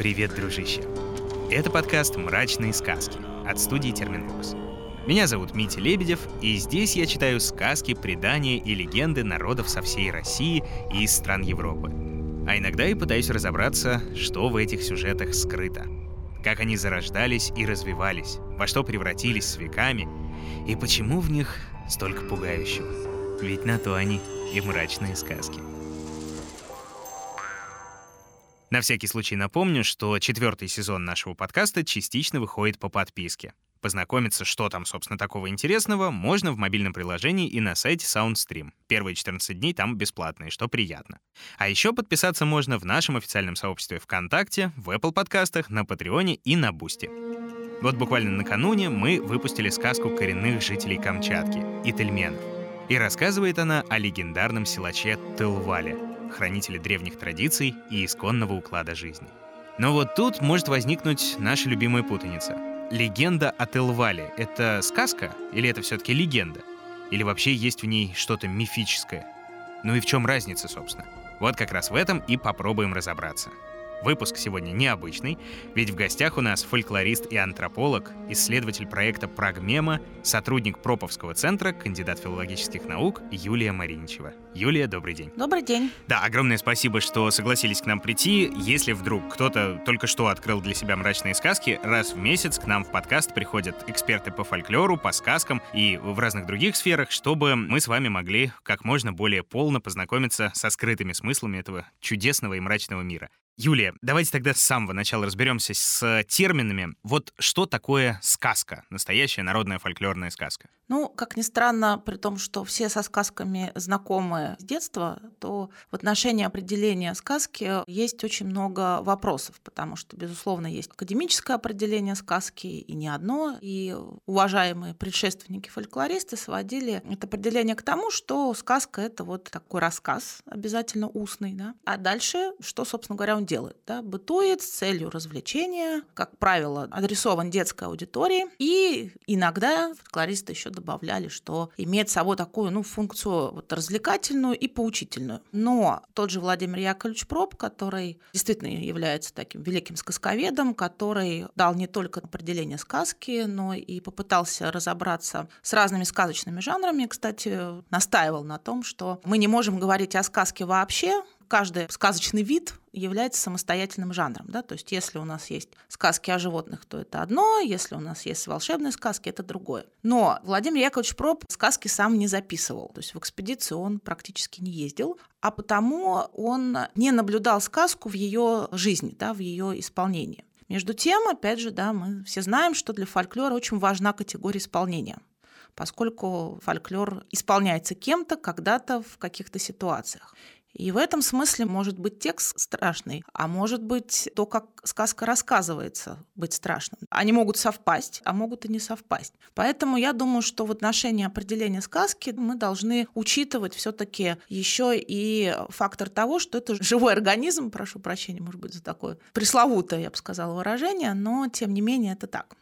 Привет, дружище! Это подкаст «Мрачные сказки» от студии Терминвокс. Меня зовут Митя Лебедев, и здесь я читаю сказки, предания и легенды народов со всей России и из стран Европы. А иногда и пытаюсь разобраться, что в этих сюжетах скрыто. Как они зарождались и развивались, во что превратились с веками, и почему в них столько пугающего. Ведь на то они и мрачные сказки. На всякий случай напомню, что четвертый сезон нашего подкаста частично выходит по подписке. Познакомиться, что там, собственно, такого интересного, можно в мобильном приложении и на сайте SoundStream. Первые 14 дней там бесплатные, что приятно. А еще подписаться можно в нашем официальном сообществе ВКонтакте, в Apple подкастах, на Патреоне и на Бусти. Вот буквально накануне мы выпустили сказку коренных жителей Камчатки — Ительменов. И рассказывает она о легендарном силаче Тылвале — хранителе древних традиций и исконного уклада жизни. Но вот тут может возникнуть наша любимая путаница. Легенда о Телвале — это сказка или это все-таки легенда? Или вообще есть в ней что-то мифическое? Ну и в чем разница, собственно? Вот как раз в этом и попробуем разобраться. Выпуск сегодня необычный, ведь в гостях у нас фольклорист и антрополог, исследователь проекта «Прагмема», сотрудник Проповского центра, кандидат филологических наук Юлия Мариничева. Юлия, добрый день. Добрый день. Да, огромное спасибо, что согласились к нам прийти. Если вдруг кто-то только что открыл для себя мрачные сказки, раз в месяц к нам в подкаст приходят эксперты по фольклору, по сказкам и в разных других сферах, чтобы мы с вами могли как можно более полно познакомиться со скрытыми смыслами этого чудесного и мрачного мира. Юлия, давайте тогда с самого начала разберемся с терминами. Вот что такое сказка, настоящая народная фольклорная сказка? Ну, как ни странно, при том, что все со сказками знакомы с детства, то в отношении определения сказки есть очень много вопросов, потому что, безусловно, есть академическое определение сказки, и не одно, и уважаемые предшественники-фольклористы сводили это определение к тому, что сказка — это вот такой рассказ, обязательно устный, да, а дальше, что, собственно говоря, он делает, да, бытует с целью развлечения, как правило, адресован детской аудитории, и иногда фольклористы еще добавляли, что имеет собой такую ну, функцию вот, развлекательную и поучительную. Но тот же Владимир Яковлевич Проб, который действительно является таким великим сказковедом, который дал не только определение сказки, но и попытался разобраться с разными сказочными жанрами. Кстати, настаивал на том, что мы не можем говорить о сказке вообще, каждый сказочный вид является самостоятельным жанром. Да? То есть если у нас есть сказки о животных, то это одно, если у нас есть волшебные сказки, это другое. Но Владимир Яковлевич Проб сказки сам не записывал. То есть в экспедицию он практически не ездил, а потому он не наблюдал сказку в ее жизни, да, в ее исполнении. Между тем, опять же, да, мы все знаем, что для фольклора очень важна категория исполнения поскольку фольклор исполняется кем-то когда-то в каких-то ситуациях. И в этом смысле может быть текст страшный, а может быть то, как сказка рассказывается, быть страшным. Они могут совпасть, а могут и не совпасть. Поэтому я думаю, что в отношении определения сказки мы должны учитывать все-таки еще и фактор того, что это живой организм, прошу прощения, может быть, за такое пресловутое, я бы сказала, выражение, но тем не менее это так.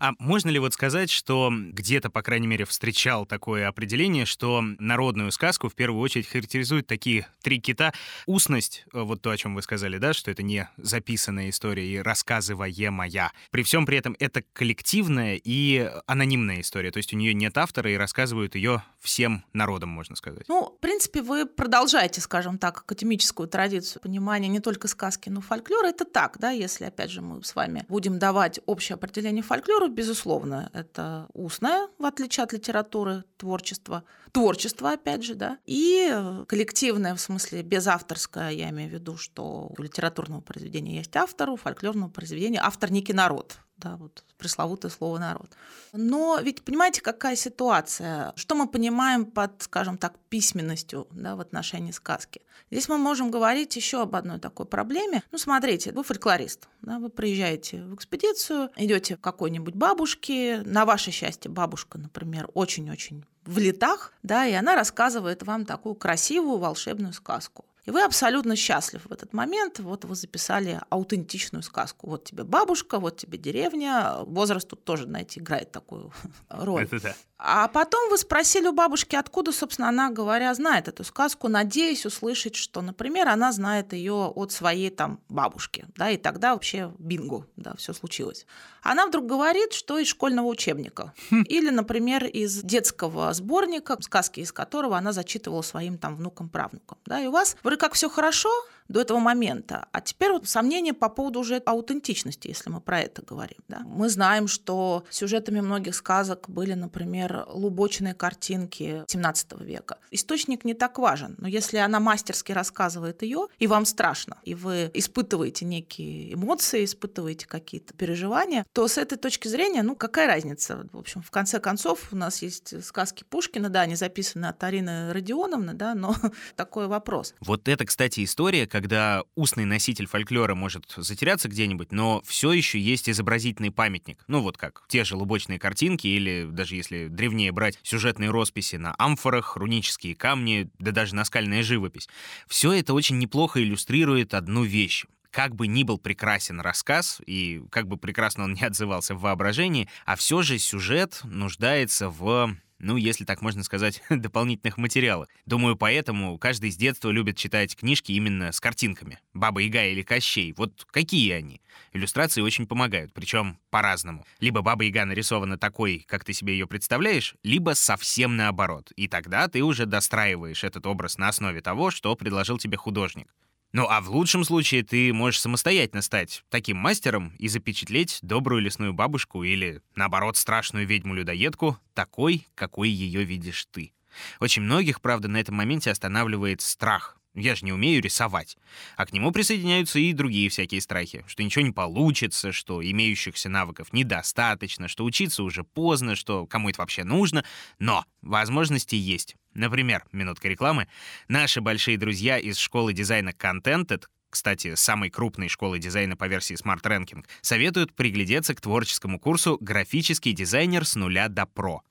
А можно ли вот сказать, что где-то, по крайней мере, встречал такое определение, что народную сказку в первую очередь характеризуют такие три кита. Устность, э, вот то, о чем вы сказали, да, что это не записанная история и рассказываемая. При всем при этом это коллективная и анонимная история, то есть у нее нет автора и рассказывают ее всем народам, можно сказать. Ну, в принципе, вы продолжаете, скажем так, академическую традицию понимания не только сказки, но фольклора. Это так, да, если, опять же, мы с вами будем давать общее определение фольклору, безусловно, это устное, в отличие от литературы, творчества, творчество, опять же, да, и коллективное, в смысле, безавторское, я имею в виду, что у литературного произведения есть автор, у фольклорного произведения автор некий народ, да, вот пресловутое слово народ. Но ведь понимаете, какая ситуация? Что мы понимаем под, скажем так, письменностью да, в отношении сказки? Здесь мы можем говорить еще об одной такой проблеме. Ну, смотрите, вы фольклорист, да, вы приезжаете в экспедицию, идете к какой-нибудь бабушке, на ваше счастье бабушка, например, очень-очень в летах, да, и она рассказывает вам такую красивую волшебную сказку. И вы абсолютно счастлив в этот момент. Вот вы записали аутентичную сказку. Вот тебе бабушка, вот тебе деревня. Возраст тут тоже, знаете, играет такую роль. Это да. А потом вы спросили у бабушки, откуда, собственно, она, говоря, знает эту сказку, надеясь услышать, что, например, она знает ее от своей там бабушки, да, и тогда вообще бинго, да, все случилось. Она вдруг говорит, что из школьного учебника. Хм. Или, например, из детского сборника, сказки из которого она зачитывала своим там внукам-правнукам. Да, и у вас вроде как все хорошо, до этого момента. А теперь вот сомнения по поводу уже аутентичности, если мы про это говорим. Да. Мы знаем, что сюжетами многих сказок были, например, лубочные картинки XVII века. Источник не так важен, но если она мастерски рассказывает ее, и вам страшно, и вы испытываете некие эмоции, испытываете какие-то переживания, то с этой точки зрения, ну, какая разница? В общем, в конце концов, у нас есть сказки Пушкина, да, они записаны от Арины Родионовны, да, но такой вопрос. Вот это, кстати, история, когда устный носитель фольклора может затеряться где-нибудь, но все еще есть изобразительный памятник. Ну вот как те же лубочные картинки или даже если древнее брать сюжетные росписи на амфорах, рунические камни, да даже наскальная живопись. Все это очень неплохо иллюстрирует одну вещь как бы ни был прекрасен рассказ, и как бы прекрасно он не отзывался в воображении, а все же сюжет нуждается в ну, если так можно сказать, дополнительных материалов. Думаю, поэтому каждый с детства любит читать книжки именно с картинками. Баба Яга или Кощей. Вот какие они? Иллюстрации очень помогают, причем по-разному. Либо Баба Яга нарисована такой, как ты себе ее представляешь, либо совсем наоборот. И тогда ты уже достраиваешь этот образ на основе того, что предложил тебе художник. Ну а в лучшем случае ты можешь самостоятельно стать таким мастером и запечатлеть добрую лесную бабушку или, наоборот, страшную ведьму-людоедку такой, какой ее видишь ты. Очень многих, правда, на этом моменте останавливает страх. Я же не умею рисовать. А к нему присоединяются и другие всякие страхи, что ничего не получится, что имеющихся навыков недостаточно, что учиться уже поздно, что кому это вообще нужно. Но возможности есть. Например, минутка рекламы. Наши большие друзья из школы дизайна Contented, кстати, самой крупной школы дизайна по версии Smart Ranking, советуют приглядеться к творческому курсу «Графический дизайнер с нуля до про».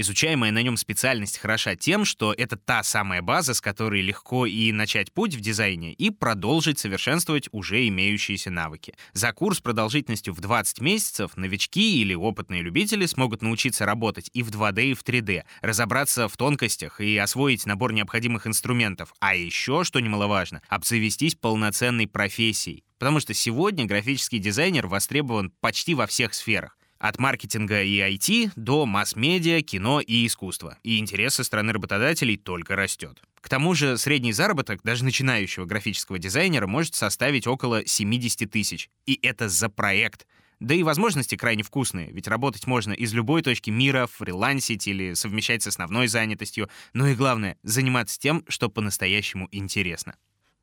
Изучаемая на нем специальность хороша тем, что это та самая база, с которой легко и начать путь в дизайне, и продолжить совершенствовать уже имеющиеся навыки. За курс продолжительностью в 20 месяцев новички или опытные любители смогут научиться работать и в 2D, и в 3D, разобраться в тонкостях и освоить набор необходимых инструментов, а еще, что немаловажно, обзавестись полноценной профессией. Потому что сегодня графический дизайнер востребован почти во всех сферах. От маркетинга и IT до масс-медиа, кино и искусства. И интерес со стороны работодателей только растет. К тому же средний заработок даже начинающего графического дизайнера может составить около 70 тысяч. И это за проект. Да и возможности крайне вкусные, ведь работать можно из любой точки мира, фрилансить или совмещать с основной занятостью. Ну и главное, заниматься тем, что по-настоящему интересно.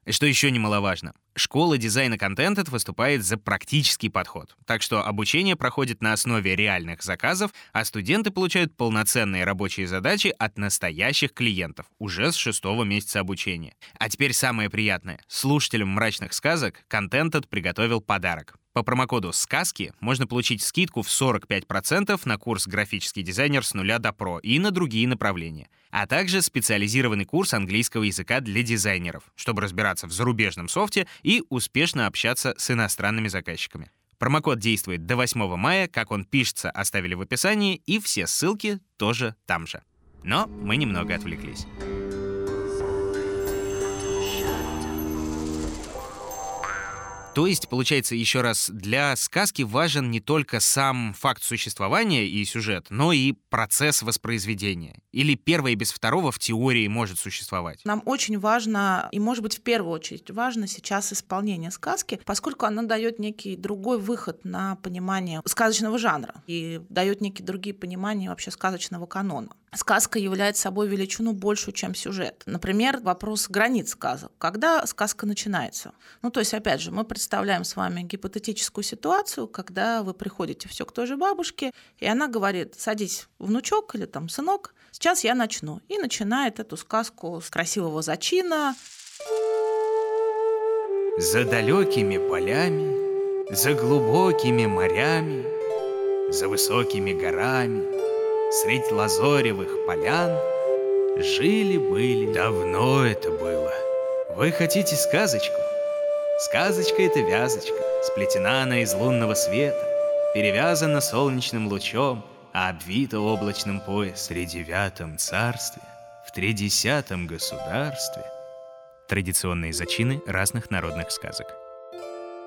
Что еще немаловажно, школа дизайна контента выступает за практический подход, так что обучение проходит на основе реальных заказов, а студенты получают полноценные рабочие задачи от настоящих клиентов уже с шестого месяца обучения. А теперь самое приятное. Слушателям мрачных сказок контент приготовил подарок. По промокоду «Сказки» можно получить скидку в 45% на курс «Графический дизайнер с нуля до про» и на другие направления, а также специализированный курс английского языка для дизайнеров, чтобы разбираться в зарубежном софте и успешно общаться с иностранными заказчиками. Промокод действует до 8 мая, как он пишется, оставили в описании, и все ссылки тоже там же. Но мы немного отвлеклись. То есть, получается, еще раз, для сказки важен не только сам факт существования и сюжет, но и процесс воспроизведения. Или первое без второго в теории может существовать. Нам очень важно, и может быть в первую очередь важно сейчас исполнение сказки, поскольку она дает некий другой выход на понимание сказочного жанра и дает некие другие понимания вообще сказочного канона сказка является собой величину большую, чем сюжет. Например, вопрос границ сказок. Когда сказка начинается? Ну, то есть, опять же, мы представляем с вами гипотетическую ситуацию, когда вы приходите все к той же бабушке, и она говорит, садись, внучок или там сынок, сейчас я начну. И начинает эту сказку с красивого зачина. За далекими полями, за глубокими морями, за высокими горами, средь лазоревых полян Жили-были, давно это было, Вы хотите сказочку? Сказочка — это вязочка, сплетена она из лунного света, перевязана солнечным лучом, а обвита облачным пояс в девятом царстве, в тридесятом государстве. Традиционные зачины разных народных сказок —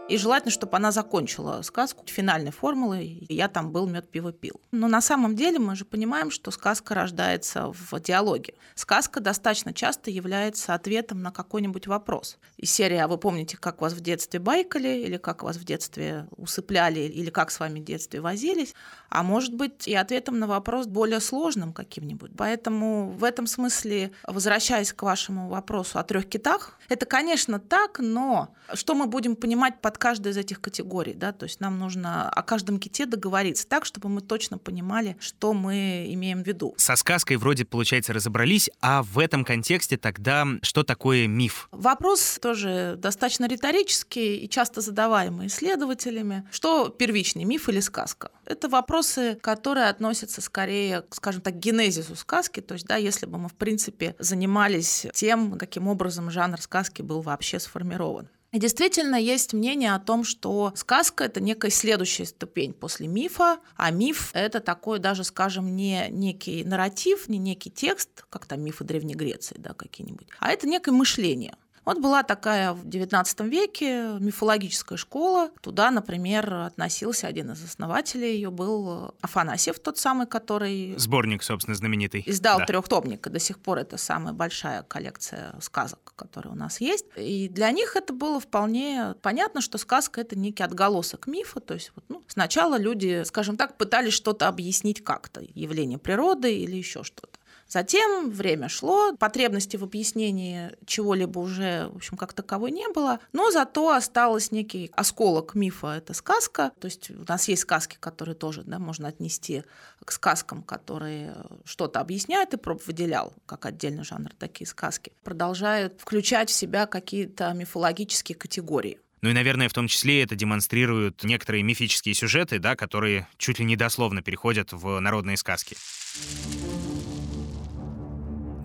и желательно, чтобы она закончила сказку финальной формулой «я там был, мед пиво пил». Но на самом деле мы же понимаем, что сказка рождается в диалоге. Сказка достаточно часто является ответом на какой-нибудь вопрос. И серия «А вы помните, как вас в детстве байкали?» или «Как вас в детстве усыпляли?» или «Как с вами в детстве возились?» А может быть и ответом на вопрос более сложным каким-нибудь. Поэтому в этом смысле, возвращаясь к вашему вопросу о трех китах, это, конечно, так, но что мы будем понимать под каждой из этих категорий, да, то есть нам нужно о каждом ките договориться так, чтобы мы точно понимали, что мы имеем в виду. Со сказкой вроде, получается, разобрались, а в этом контексте тогда что такое миф? Вопрос тоже достаточно риторический и часто задаваемый исследователями. Что первичнее, миф или сказка? Это вопросы, которые относятся скорее, скажем так, к генезису сказки, то есть, да, если бы мы, в принципе, занимались тем, каким образом жанр сказки был вообще сформирован. И действительно есть мнение о том, что сказка — это некая следующая ступень после мифа, а миф — это такой даже, скажем, не некий нарратив, не некий текст, как там мифы Древней Греции, да, какие-нибудь, а это некое мышление — вот была такая в XIX веке мифологическая школа. Туда, например, относился один из основателей ее был Афанасьев, тот самый, который... Сборник, собственно, знаменитый. Издал да. трехтомник. До сих пор это самая большая коллекция сказок, которая у нас есть. И для них это было вполне понятно, что сказка — это некий отголосок мифа. То есть вот, ну, сначала люди, скажем так, пытались что-то объяснить как-то, явление природы или еще что-то. Затем время шло, потребности в объяснении чего-либо уже, в общем, как таковой не было, но зато осталось некий осколок мифа, это сказка. То есть у нас есть сказки, которые тоже да, можно отнести к сказкам, которые что-то объясняют, и проб выделял как отдельный жанр такие сказки. Продолжают включать в себя какие-то мифологические категории. Ну и, наверное, в том числе это демонстрируют некоторые мифические сюжеты, да, которые чуть ли не дословно переходят в народные сказки.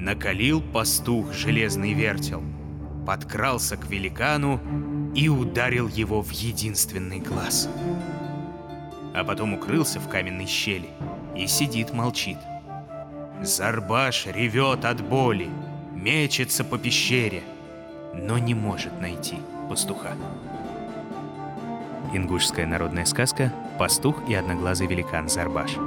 Накалил пастух железный вертел, подкрался к великану и ударил его в единственный глаз. А потом укрылся в каменной щели и сидит молчит. Зарбаш ревет от боли, мечется по пещере, но не может найти пастуха. Ингушская народная сказка «Пастух и одноглазый великан Зарбаш».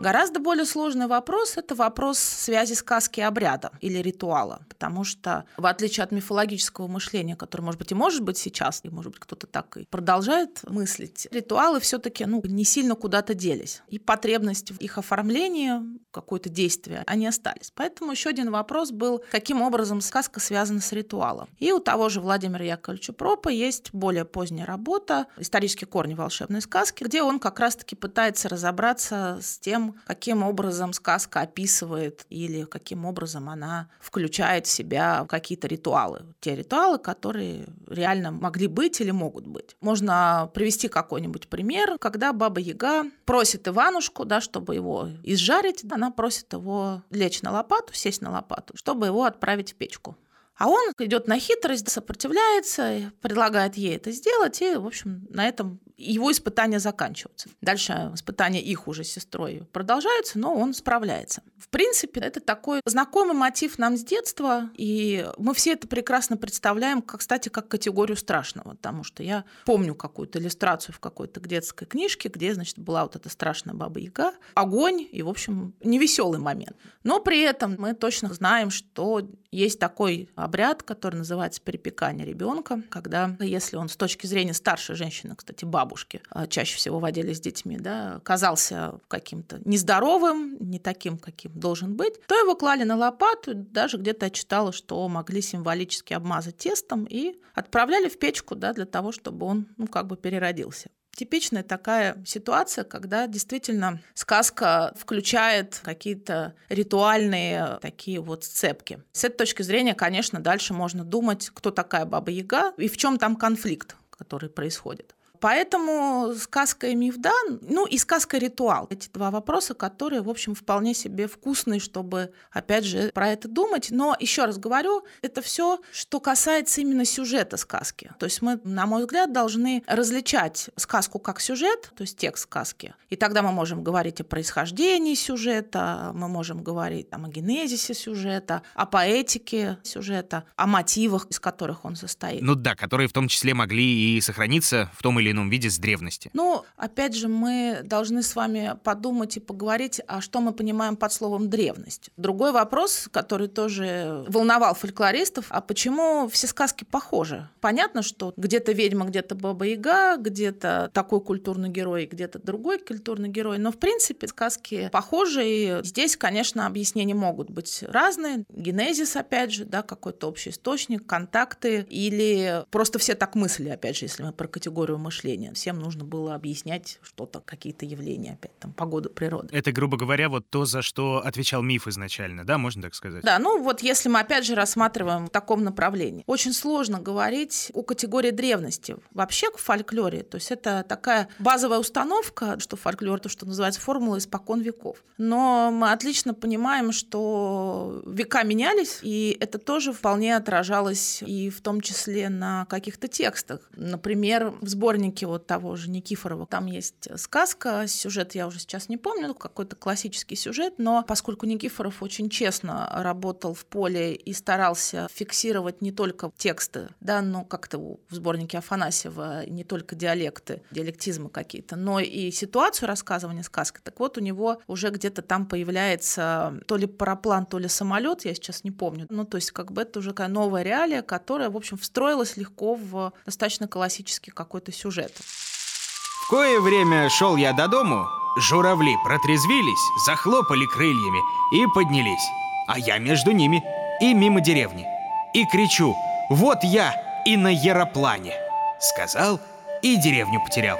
Гораздо более сложный вопрос – это вопрос связи сказки и обряда или ритуала, потому что, в отличие от мифологического мышления, которое, может быть, и может быть сейчас, и, может быть, кто-то так и продолжает мыслить, ритуалы все таки ну, не сильно куда-то делись. И потребность в их оформлении, какое-то действие, они остались. Поэтому еще один вопрос был, каким образом сказка связана с ритуалом. И у того же Владимира Яковлевича Пропа есть более поздняя работа «Исторические корни волшебной сказки», где он как раз-таки пытается разобраться с тем, каким образом сказка описывает или каким образом она включает в себя какие-то ритуалы. Те ритуалы, которые реально могли быть или могут быть. Можно привести какой-нибудь пример, когда Баба Яга просит Иванушку, да, чтобы его изжарить, она просит его лечь на лопату, сесть на лопату, чтобы его отправить в печку. А он идет на хитрость, сопротивляется, предлагает ей это сделать, и, в общем, на этом его испытания заканчиваются. Дальше испытания их уже с сестрой продолжаются, но он справляется. В принципе, это такой знакомый мотив нам с детства, и мы все это прекрасно представляем, как, кстати, как категорию страшного, потому что я помню какую-то иллюстрацию в какой-то детской книжке, где, значит, была вот эта страшная баба-яга, огонь и, в общем, невеселый момент. Но при этом мы точно знаем, что есть такой обряд, который называется перепекание ребенка, когда, если он с точки зрения старшей женщины, кстати, бабушки, а, чаще всего водили с детьми, да, казался каким-то нездоровым, не таким, каким должен быть, то его клали на лопату, даже где-то я читала, что могли символически обмазать тестом и отправляли в печку, да, для того, чтобы он, ну, как бы переродился типичная такая ситуация, когда действительно сказка включает какие-то ритуальные такие вот сцепки. С этой точки зрения, конечно, дальше можно думать, кто такая Баба Яга и в чем там конфликт, который происходит. Поэтому сказка и миф, да, ну и сказка ритуал. Эти два вопроса, которые, в общем, вполне себе вкусные, чтобы, опять же, про это думать. Но еще раз говорю, это все, что касается именно сюжета сказки. То есть мы, на мой взгляд, должны различать сказку как сюжет, то есть текст сказки. И тогда мы можем говорить о происхождении сюжета, мы можем говорить там, о генезисе сюжета, о поэтике сюжета, о мотивах, из которых он состоит. Ну да, которые в том числе могли и сохраниться в том или ином виде с древности. Ну, опять же, мы должны с вами подумать и поговорить, а что мы понимаем под словом древность. Другой вопрос, который тоже волновал фольклористов, а почему все сказки похожи? Понятно, что где-то ведьма, где-то баба-яга, где-то такой культурный герой, где-то другой культурный герой, но в принципе сказки похожи, и здесь, конечно, объяснения могут быть разные. Генезис, опять же, да, какой-то общий источник, контакты, или просто все так мыслили, опять же, если мы про категорию мышления. Всем нужно было объяснять что-то, какие-то явления, опять там, погоду природы. Это, грубо говоря, вот то, за что отвечал миф изначально, да, можно так сказать? Да, ну вот если мы опять же рассматриваем в таком направлении. Очень сложно говорить о категории древности. Вообще в фольклоре, то есть это такая базовая установка, что фольклор, то, что называется формула испокон веков. Но мы отлично понимаем, что века менялись, и это тоже вполне отражалось и в том числе на каких-то текстах. Например, в сборнике вот того же Никифорова там есть сказка, сюжет я уже сейчас не помню, какой-то классический сюжет, но поскольку Никифоров очень честно работал в поле и старался фиксировать не только тексты, да, но как-то в сборнике Афанасьева не только диалекты, диалектизмы какие-то, но и ситуацию рассказывания сказки. Так вот, у него уже где-то там появляется то ли параплан, то ли самолет, я сейчас не помню. Ну, то есть, как бы это уже такая новая реалия, которая, в общем, встроилась легко в достаточно классический какой-то сюжет. В кое время шел я до дому, журавли протрезвились, захлопали крыльями и поднялись, а я между ними и мимо деревни. И кричу «Вот я и на Яроплане!» Сказал и деревню потерял.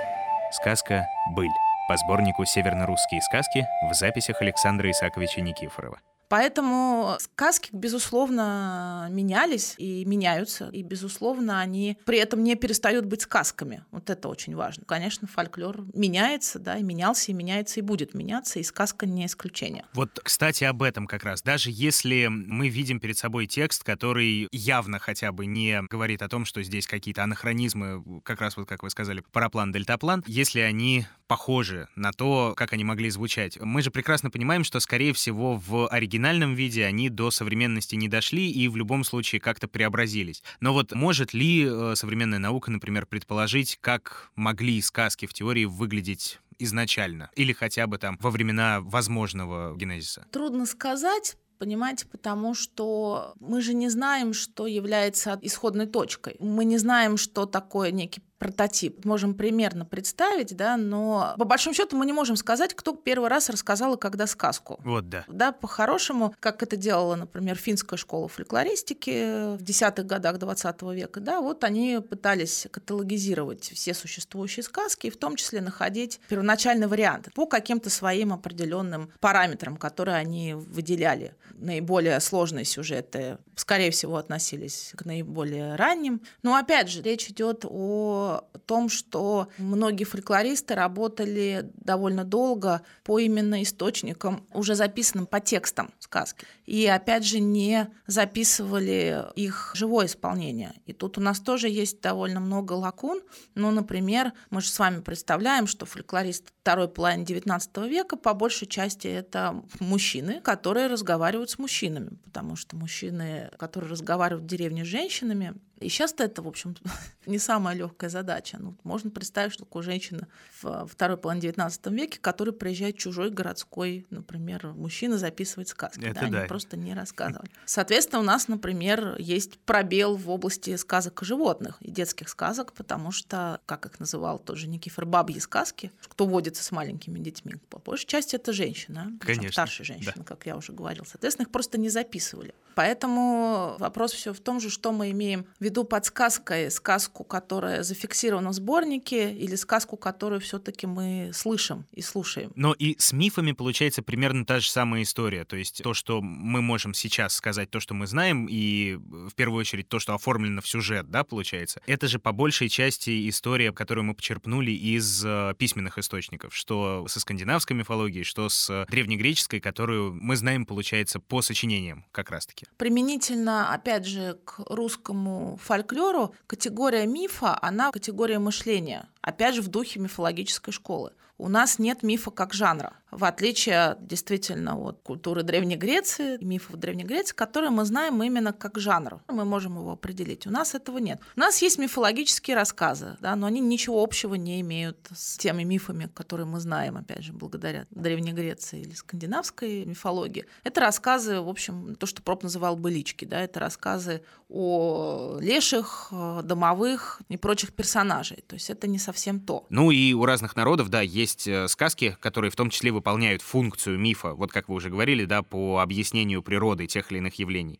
Сказка «Быль» по сборнику «Северно-русские сказки» в записях Александра Исаковича Никифорова. Поэтому сказки, безусловно, менялись и меняются, и, безусловно, они при этом не перестают быть сказками. Вот это очень важно. Конечно, фольклор меняется, да, и менялся, и меняется, и будет меняться, и сказка не исключение. Вот, кстати, об этом как раз. Даже если мы видим перед собой текст, который явно хотя бы не говорит о том, что здесь какие-то анахронизмы, как раз вот как вы сказали, параплан, дельтаплан, если они похожи на то, как они могли звучать, мы же прекрасно понимаем, что, скорее всего, в оригинале оригинальном виде они до современности не дошли и в любом случае как-то преобразились. Но вот может ли э, современная наука, например, предположить, как могли сказки в теории выглядеть изначально или хотя бы там во времена возможного генезиса? Трудно сказать, Понимаете, потому что мы же не знаем, что является исходной точкой. Мы не знаем, что такое некий прототип. Можем примерно представить, да, но по большому счету мы не можем сказать, кто первый раз рассказал и когда сказку. Вот да. Да, по-хорошему, как это делала, например, финская школа фольклористики в десятых годах 20 века, да, вот они пытались каталогизировать все существующие сказки, и в том числе находить первоначальный вариант по каким-то своим определенным параметрам, которые они выделяли. Наиболее сложные сюжеты, скорее всего, относились к наиболее ранним. Но опять же, речь идет о том, что многие фольклористы работали довольно долго по именно источникам, уже записанным по текстам сказки. И опять же не записывали их живое исполнение. И тут у нас тоже есть довольно много лакун. Ну, например, мы же с вами представляем, что фольклорист второй половины XIX века по большей части это мужчины, которые разговаривают с мужчинами, потому что мужчины, которые разговаривают в деревне с женщинами, и сейчас это, в общем, не самая легкая задача. Ну, можно представить, что такая женщина в второй половине XIX веке, который приезжает чужой городской, например, мужчина записывает сказки. Это да, да. Они просто не рассказывали. Соответственно, у нас, например, есть пробел в области сказок о животных и детских сказок, потому что, как их называл тоже Никифор, бабьи сказки, кто водится с маленькими детьми, по большей части это женщина, Конечно. старшая женщина, Да. как я уже говорил. Соответственно, их просто не записывали. Поэтому вопрос все в том же, что мы имеем в веду под сказкой сказку, которая зафиксирована в сборнике, или сказку, которую все-таки мы слышим и слушаем. Но и с мифами получается примерно та же самая история. То есть то, что мы можем сейчас сказать, то, что мы знаем, и в первую очередь то, что оформлено в сюжет, да, получается, это же по большей части история, которую мы почерпнули из э, письменных источников, что со скандинавской мифологией, что с древнегреческой, которую мы знаем, получается, по сочинениям как раз-таки. Применительно, опять же, к русскому фольклору, категория мифа, она категория мышления, опять же, в духе мифологической школы. У нас нет мифа как жанра в отличие действительно от культуры Древней Греции, мифов Древней Греции, которые мы знаем именно как жанр. Мы можем его определить. У нас этого нет. У нас есть мифологические рассказы, да, но они ничего общего не имеют с теми мифами, которые мы знаем, опять же, благодаря Древней Греции или скандинавской мифологии. Это рассказы, в общем, то, что Проб называл былички, да, это рассказы о леших, домовых и прочих персонажей. То есть это не совсем то. Ну и у разных народов, да, есть э, сказки, которые в том числе выполняют функцию мифа, вот как вы уже говорили, да, по объяснению природы тех или иных явлений.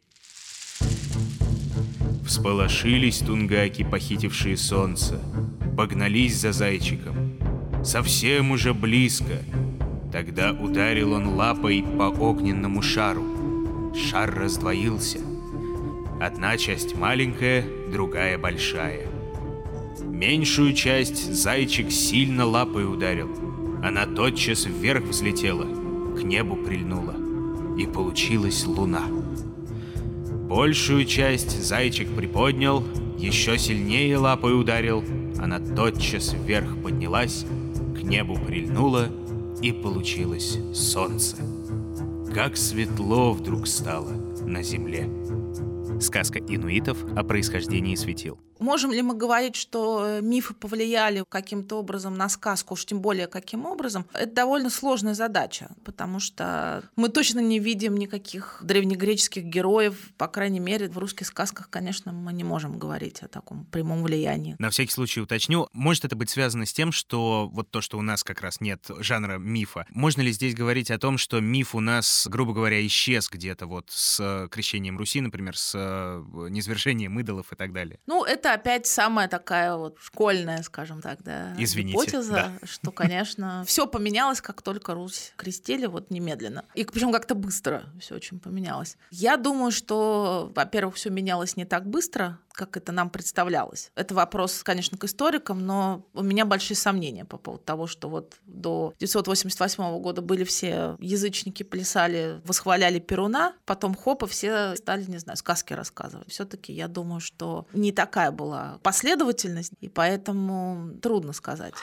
Всполошились тунгаки, похитившие солнце, погнались за зайчиком. Совсем уже близко. Тогда ударил он лапой по огненному шару. Шар раздвоился. Одна часть маленькая, другая большая. Меньшую часть зайчик сильно лапой ударил — она тотчас вверх взлетела, к небу прильнула, и получилась луна. Большую часть зайчик приподнял, еще сильнее лапой ударил, она тотчас вверх поднялась, к небу прильнула, и получилось солнце. Как светло вдруг стало на земле. Сказка инуитов о происхождении светил. Можем ли мы говорить, что э, мифы повлияли каким-то образом на сказку, уж тем более каким образом? Это довольно сложная задача, потому что мы точно не видим никаких древнегреческих героев, по крайней мере, в русских сказках, конечно, мы не можем говорить о таком прямом влиянии. На всякий случай уточню, может это быть связано с тем, что вот то, что у нас как раз нет жанра мифа, можно ли здесь говорить о том, что миф у нас, грубо говоря, исчез где-то вот с крещением Руси, например, с э, низвершением идолов и так далее? Ну, это это опять самая такая вот школьная, скажем так, да, Извините, гипотеза, да. что, конечно, все поменялось, как только Русь крестили, вот немедленно. И причем как-то быстро все очень поменялось. Я думаю, что, во-первых, все менялось не так быстро, как это нам представлялось. Это вопрос, конечно, к историкам, но у меня большие сомнения по поводу того, что вот до 988 года были все язычники, плясали, восхваляли Перуна, потом хоп, и все стали, не знаю, сказки рассказывать. все таки я думаю, что не такая была последовательность, и поэтому трудно сказать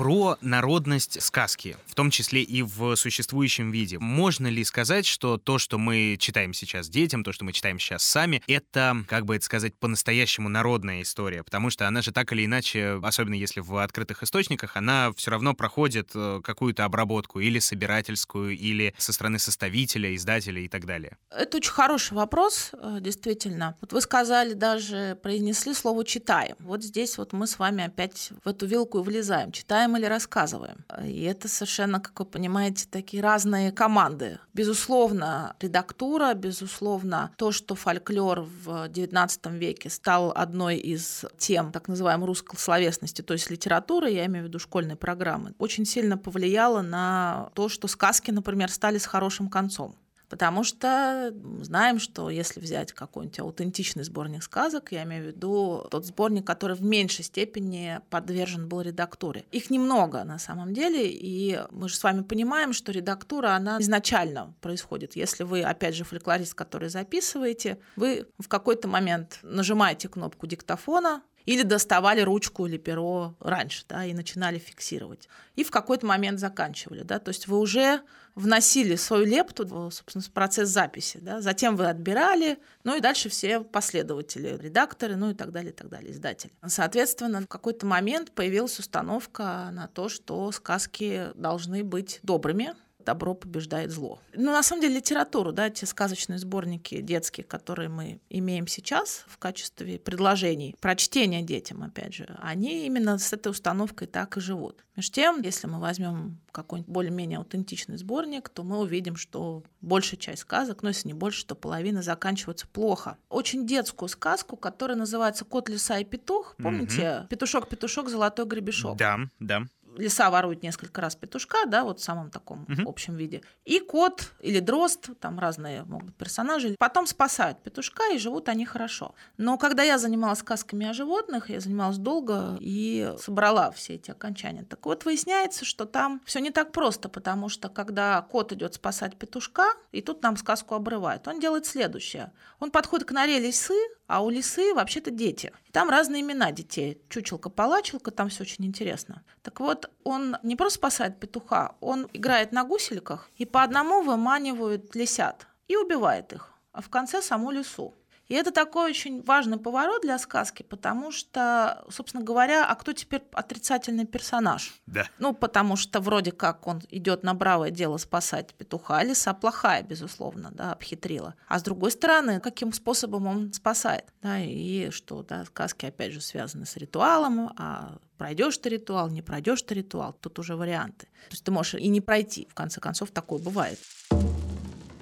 про народность сказки, в том числе и в существующем виде. Можно ли сказать, что то, что мы читаем сейчас детям, то, что мы читаем сейчас сами, это, как бы это сказать, по-настоящему народная история? Потому что она же так или иначе, особенно если в открытых источниках, она все равно проходит э, какую-то обработку или собирательскую, или со стороны составителя, издателя и так далее. Это очень хороший вопрос, э, действительно. Вот вы сказали, даже произнесли слово «читаем». Вот здесь вот мы с вами опять в эту вилку и влезаем. Читаем читаем или рассказываем. И это совершенно, как вы понимаете, такие разные команды. Безусловно, редактура, безусловно, то, что фольклор в XIX веке стал одной из тем так называемой русской словесности, то есть литературы, я имею в виду школьной программы, очень сильно повлияло на то, что сказки, например, стали с хорошим концом. Потому что знаем, что если взять какой-нибудь аутентичный сборник сказок, я имею в виду тот сборник, который в меньшей степени подвержен был редактуре. Их немного на самом деле, и мы же с вами понимаем, что редактура, она изначально происходит. Если вы, опять же, фольклорист, который записываете, вы в какой-то момент нажимаете кнопку диктофона, или доставали ручку или перо раньше, да, и начинали фиксировать. И в какой-то момент заканчивали, да, то есть вы уже вносили свою лепту в, собственно, процесс записи, да, затем вы отбирали, ну и дальше все последователи, редакторы, ну и так далее, и так далее, издатели. Соответственно, в какой-то момент появилась установка на то, что сказки должны быть добрыми, добро побеждает зло. Ну, на самом деле, литературу, да, те сказочные сборники детские, которые мы имеем сейчас в качестве предложений, прочтения детям, опять же, они именно с этой установкой так и живут. Между тем, если мы возьмем какой-нибудь более-менее аутентичный сборник, то мы увидим, что большая часть сказок, ну если не больше, то половина заканчивается плохо. Очень детскую сказку, которая называется «Кот, лиса и петух». Помните? «Петушок-петушок, золотой гребешок». Да, да лиса ворует несколько раз петушка, да, вот в самом таком угу. общем виде. И кот или дрозд, там разные могут быть персонажи, потом спасают петушка, и живут они хорошо. Но когда я занималась сказками о животных, я занималась долго и собрала все эти окончания. Так вот, выясняется, что там все не так просто, потому что когда кот идет спасать петушка, и тут нам сказку обрывает, он делает следующее. Он подходит к норе лисы, а у лисы вообще-то дети. Там разные имена детей. Чучелка-палачелка, там все очень интересно. Так вот, он не просто спасает петуха, он играет на гусельках и по одному выманивает лисят и убивает их, а в конце саму лису. И это такой очень важный поворот для сказки, потому что, собственно говоря, а кто теперь отрицательный персонаж? Да. Ну, потому что вроде как он идет на бравое дело спасать петуха, а лиса плохая, безусловно, да, обхитрила. А с другой стороны, каким способом он спасает? Да, и что, да, сказки, опять же, связаны с ритуалом, а пройдешь ты ритуал, не пройдешь ты ритуал, тут уже варианты. То есть ты можешь и не пройти, в конце концов, такое бывает.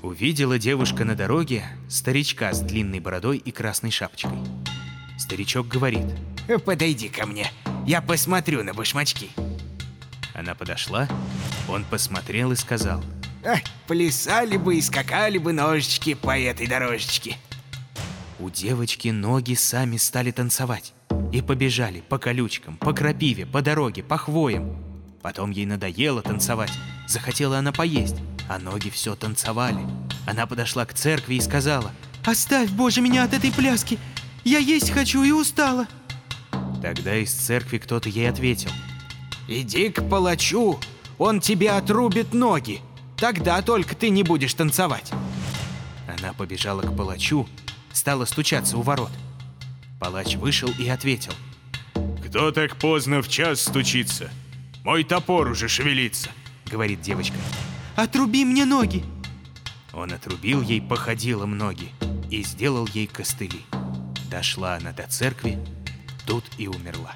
Увидела девушка на дороге старичка с длинной бородой и красной шапочкой. Старичок говорит. «Подойди ко мне, я посмотрю на башмачки». Она подошла, он посмотрел и сказал. «Плясали бы и скакали бы ножички по этой дорожечке». У девочки ноги сами стали танцевать. И побежали по колючкам, по крапиве, по дороге, по хвоям. Потом ей надоело танцевать, захотела она поесть а ноги все танцевали. Она подошла к церкви и сказала, «Оставь, Боже, меня от этой пляски! Я есть хочу и устала!» Тогда из церкви кто-то ей ответил, «Иди к палачу, он тебе отрубит ноги, тогда только ты не будешь танцевать!» Она побежала к палачу, стала стучаться у ворот. Палач вышел и ответил, «Кто так поздно в час стучится? Мой топор уже шевелится!» — говорит девочка. Отруби мне ноги!» Он отрубил ей походилом ноги и сделал ей костыли. Дошла она до церкви, тут и умерла.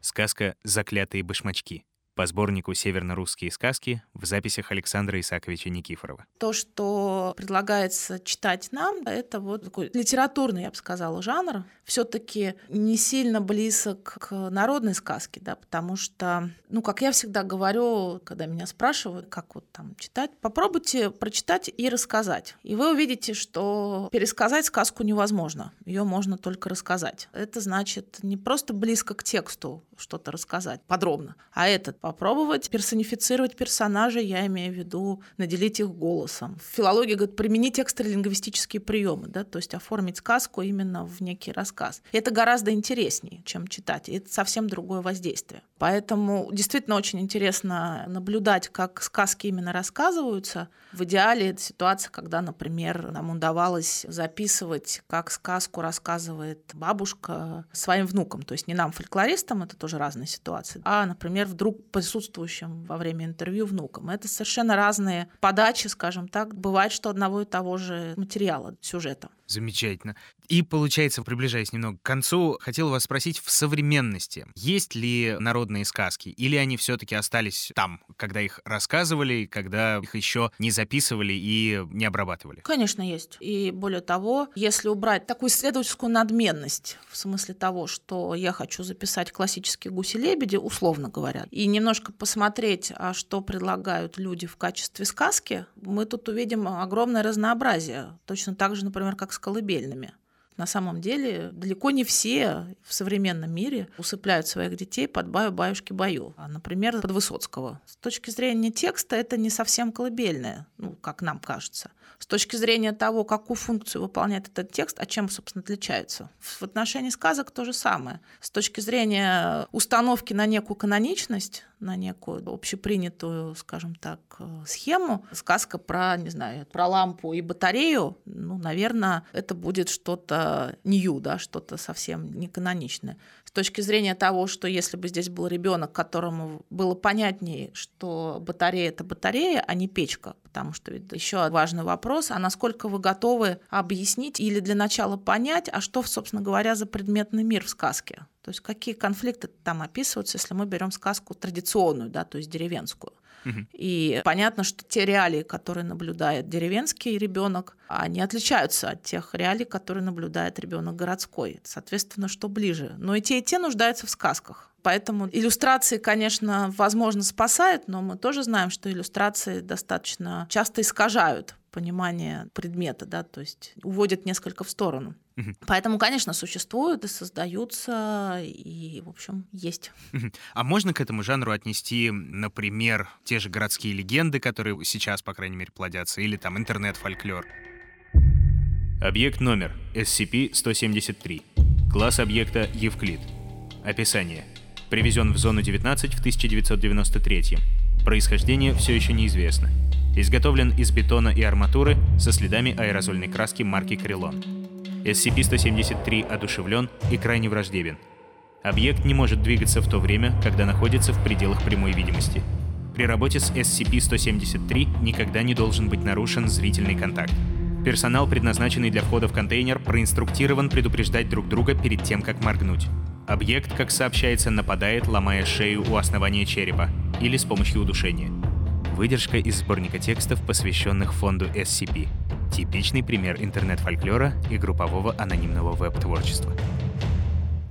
Сказка «Заклятые башмачки» по сборнику «Северно-русские сказки» в записях Александра Исаковича Никифорова. То, что предлагается читать нам, это вот такой литературный, я бы сказала, жанр, все таки не сильно близок к народной сказке, да, потому что, ну, как я всегда говорю, когда меня спрашивают, как вот там читать, попробуйте прочитать и рассказать. И вы увидите, что пересказать сказку невозможно, ее можно только рассказать. Это значит не просто близко к тексту что-то рассказать подробно, а этот попробовать персонифицировать персонажей, я имею в виду наделить их голосом. В филологии говорят, применить экстралингвистические приемы, да, то есть оформить сказку именно в некий рассказ. И это гораздо интереснее, чем читать. И это совсем другое воздействие. Поэтому действительно очень интересно наблюдать, как сказки именно рассказываются. В идеале это ситуация, когда, например, нам удавалось записывать, как сказку рассказывает бабушка своим внукам. То есть не нам, фольклористам, это тоже разные ситуации, а, например, вдруг присутствующим во время интервью внукам. Это совершенно разные подачи, скажем так. Бывает, что одного и того же материала, сюжета. Замечательно. И, получается, приближаясь немного к концу, хотел вас спросить, в современности есть ли народные сказки? Или они все таки остались там, когда их рассказывали, когда их еще не записывали и не обрабатывали? Конечно, есть. И более того, если убрать такую исследовательскую надменность, в смысле того, что я хочу записать классические гуси-лебеди, условно говоря, и немножко посмотреть, а что предлагают люди в качестве сказки, мы тут увидим огромное разнообразие. Точно так же, например, как с колыбельными. На самом деле далеко не все в современном мире усыпляют своих детей под баю-баюшки-баю. А, например, под Высоцкого. С точки зрения текста это не совсем колыбельное, ну, как нам кажется. С точки зрения того, какую функцию выполняет этот текст, а чем, собственно, отличается. В отношении сказок то же самое. С точки зрения установки на некую каноничность, на некую общепринятую, скажем так, э, схему. Сказка про, не знаю, про лампу и батарею, ну, наверное, это будет что-то нью, да, что-то совсем не каноничное. С точки зрения того, что если бы здесь был ребенок, которому было понятнее, что батарея это батарея, а не печка, потому что еще важный вопрос, а насколько вы готовы объяснить или для начала понять, а что, собственно говоря, за предметный мир в сказке? То есть какие конфликты там описываются, если мы берем сказку традиционную, да, то есть деревенскую. И понятно, что те реалии, которые наблюдает деревенский ребенок, они отличаются от тех реалий, которые наблюдает ребенок городской. Соответственно, что ближе. Но и те, и те нуждаются в сказках. Поэтому иллюстрации, конечно, возможно, спасают, но мы тоже знаем, что иллюстрации достаточно часто искажают понимание предмета, да, то есть уводят несколько в сторону. Поэтому, конечно, существуют и создаются, и, в общем, есть. А можно к этому жанру отнести, например, те же городские легенды, которые сейчас, по крайней мере, плодятся, или там интернет-фольклор? Объект номер SCP-173. Класс объекта Евклид. Описание. Привезен в зону 19 в 1993. Происхождение все еще неизвестно. Изготовлен из бетона и арматуры со следами аэрозольной краски марки Крилон. SCP-173 одушевлен и крайне враждебен. Объект не может двигаться в то время, когда находится в пределах прямой видимости. При работе с SCP-173 никогда не должен быть нарушен зрительный контакт. Персонал, предназначенный для входа в контейнер, проинструктирован предупреждать друг друга перед тем, как моргнуть. Объект, как сообщается, нападает, ломая шею у основания черепа или с помощью удушения. Выдержка из сборника текстов, посвященных фонду SCP. Типичный пример интернет-фольклора и группового анонимного веб-творчества.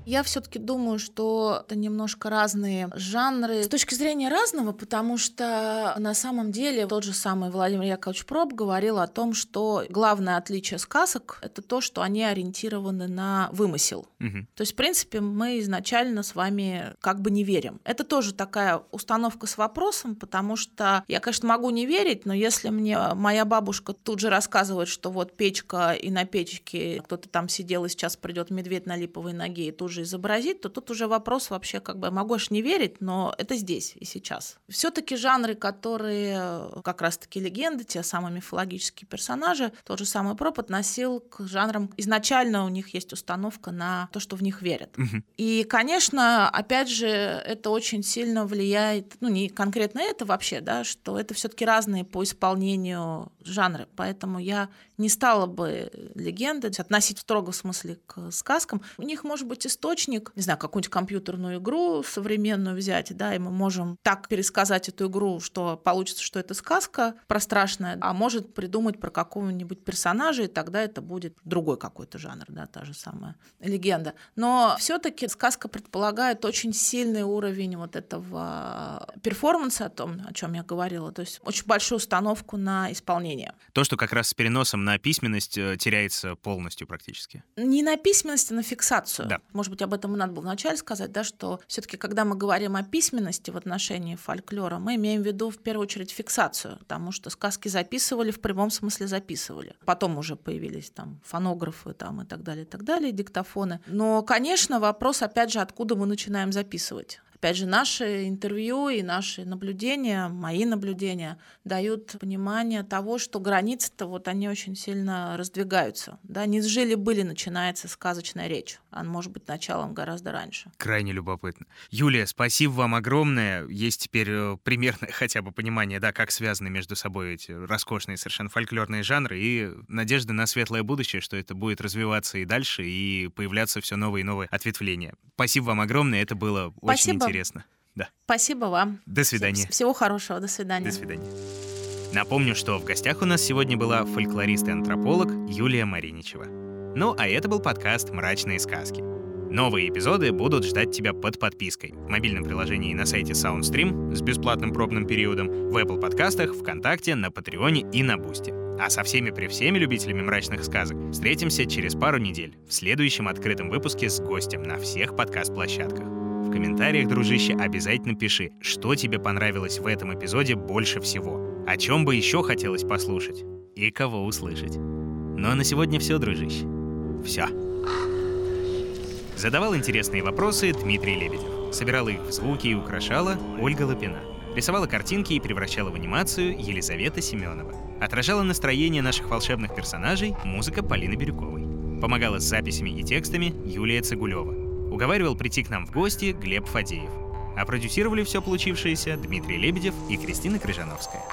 Я все-таки думаю, что это немножко разные жанры. С точки зрения разного, потому что на самом деле тот же самый Владимир Яковлевич Проб говорил о том, что главное отличие сказок — это то, что они ориентированы на вымысел. Угу. То есть, в принципе, мы изначально с вами как бы не верим. Это тоже такая установка с вопросом, потому что я, конечно, могу не верить, но если мне моя бабушка тут же рассказывает, что вот печка, и на печке кто-то там сидел, и сейчас придет медведь на липовой ноге, и тут же изобразить, то тут уже вопрос вообще как бы могу аж не верить, но это здесь и сейчас. Все-таки жанры, которые как раз-таки легенды, те самые мифологические персонажи, тот же самый Проб относил к жанрам. Изначально у них есть установка на то, что в них верят. И, конечно, опять же, это очень сильно влияет, ну не конкретно это вообще, да, что это все-таки разные по исполнению жанры. Поэтому я не стала бы легенды относить в строго смысле к сказкам. У них может быть источник, не знаю, какую-нибудь компьютерную игру современную взять, да, и мы можем так пересказать эту игру, что получится, что это сказка про страшное, а может придумать про какого-нибудь персонажа, и тогда это будет другой какой-то жанр, да, та же самая легенда. Но все-таки сказка предполагает очень сильный уровень вот этого перформанса, о том, о чем я говорила, то есть очень большую установку на исполнение. То, что как раз с переносом на письменность э, теряется полностью практически. Не на письменность, а на фиксацию. Да. Может быть, об этом и надо было вначале сказать, да, что все-таки, когда мы говорим о письменности в отношении фольклора, мы имеем в виду в первую очередь фиксацию, потому что сказки записывали в прямом смысле записывали. Потом уже появились там фонографы там, и так далее, и так далее, диктофоны. Но, конечно, вопрос, опять же, откуда мы начинаем записывать. Опять же, наши интервью и наши наблюдения, мои наблюдения дают понимание того, что границы-то вот они очень сильно раздвигаются. Да, не с жили-были начинается сказочная речь. Она может быть началом гораздо раньше. Крайне любопытно. Юлия, спасибо вам огромное. Есть теперь э, примерное хотя бы понимание, да, как связаны между собой эти роскошные совершенно фольклорные жанры и надежда на светлое будущее, что это будет развиваться и дальше, и появляться все новые и новые ответвления. Спасибо вам огромное, это было Спасибо. очень интересно. Да. Спасибо вам. До свидания. Всего хорошего. До свидания. До свидания. Напомню, что в гостях у нас сегодня была фольклорист и антрополог Юлия Мариничева. Ну, а это был подкаст «Мрачные сказки». Новые эпизоды будут ждать тебя под подпиской в мобильном приложении на сайте SoundStream с бесплатным пробным периодом, в Apple подкастах, ВКонтакте, на Патреоне и на Бусти. А со всеми при всеми любителями мрачных сказок встретимся через пару недель в следующем открытом выпуске с гостем на всех подкаст-площадках. В комментариях, дружище, обязательно пиши, что тебе понравилось в этом эпизоде больше всего, о чем бы еще хотелось послушать и кого услышать. Ну а на сегодня все, дружище. Все. Задавал интересные вопросы Дмитрий Лебедев. Собирала их в звуки и украшала Ольга Лапина. Рисовала картинки и превращала в анимацию Елизавета Семенова. Отражала настроение наших волшебных персонажей музыка Полины Бирюковой. Помогала с записями и текстами Юлия Цигулева. Уговаривал прийти к нам в гости Глеб Фадеев. А продюсировали все получившееся Дмитрий Лебедев и Кристина Крыжановская.